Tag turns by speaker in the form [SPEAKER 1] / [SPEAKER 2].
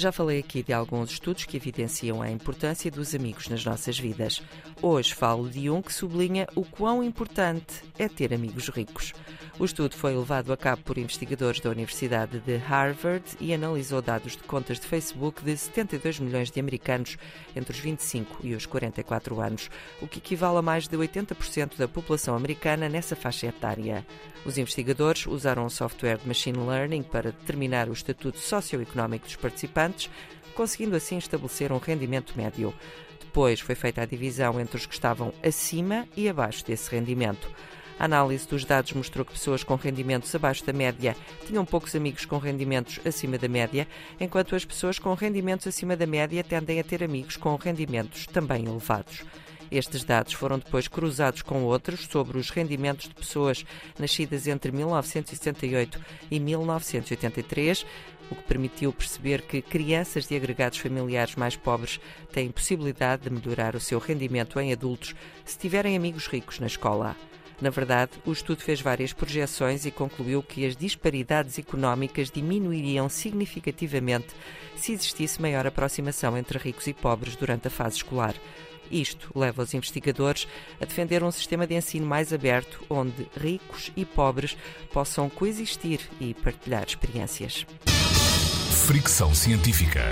[SPEAKER 1] Já falei aqui de alguns estudos que evidenciam a importância dos amigos nas nossas vidas. Hoje falo de um que sublinha o quão importante é ter amigos ricos. O estudo foi levado a cabo por investigadores da Universidade de Harvard e analisou dados de contas de Facebook de 72 milhões de americanos entre os 25 e os 44 anos, o que equivale a mais de 80% da população americana nessa faixa etária. Os investigadores usaram um software de machine learning para determinar o estatuto socioeconómico dos participantes, conseguindo assim estabelecer um rendimento médio. Depois foi feita a divisão entre os que estavam acima e abaixo desse rendimento. A análise dos dados mostrou que pessoas com rendimentos abaixo da média tinham poucos amigos com rendimentos acima da média, enquanto as pessoas com rendimentos acima da média tendem a ter amigos com rendimentos também elevados. Estes dados foram depois cruzados com outros sobre os rendimentos de pessoas nascidas entre 1978 e 1983, o que permitiu perceber que crianças de agregados familiares mais pobres têm possibilidade de melhorar o seu rendimento em adultos se tiverem amigos ricos na escola. Na verdade, o estudo fez várias projeções e concluiu que as disparidades económicas diminuiriam significativamente se existisse maior aproximação entre ricos e pobres durante a fase escolar. Isto leva os investigadores a defender um sistema de ensino mais aberto, onde ricos e pobres possam coexistir e partilhar experiências.
[SPEAKER 2] Fricção científica.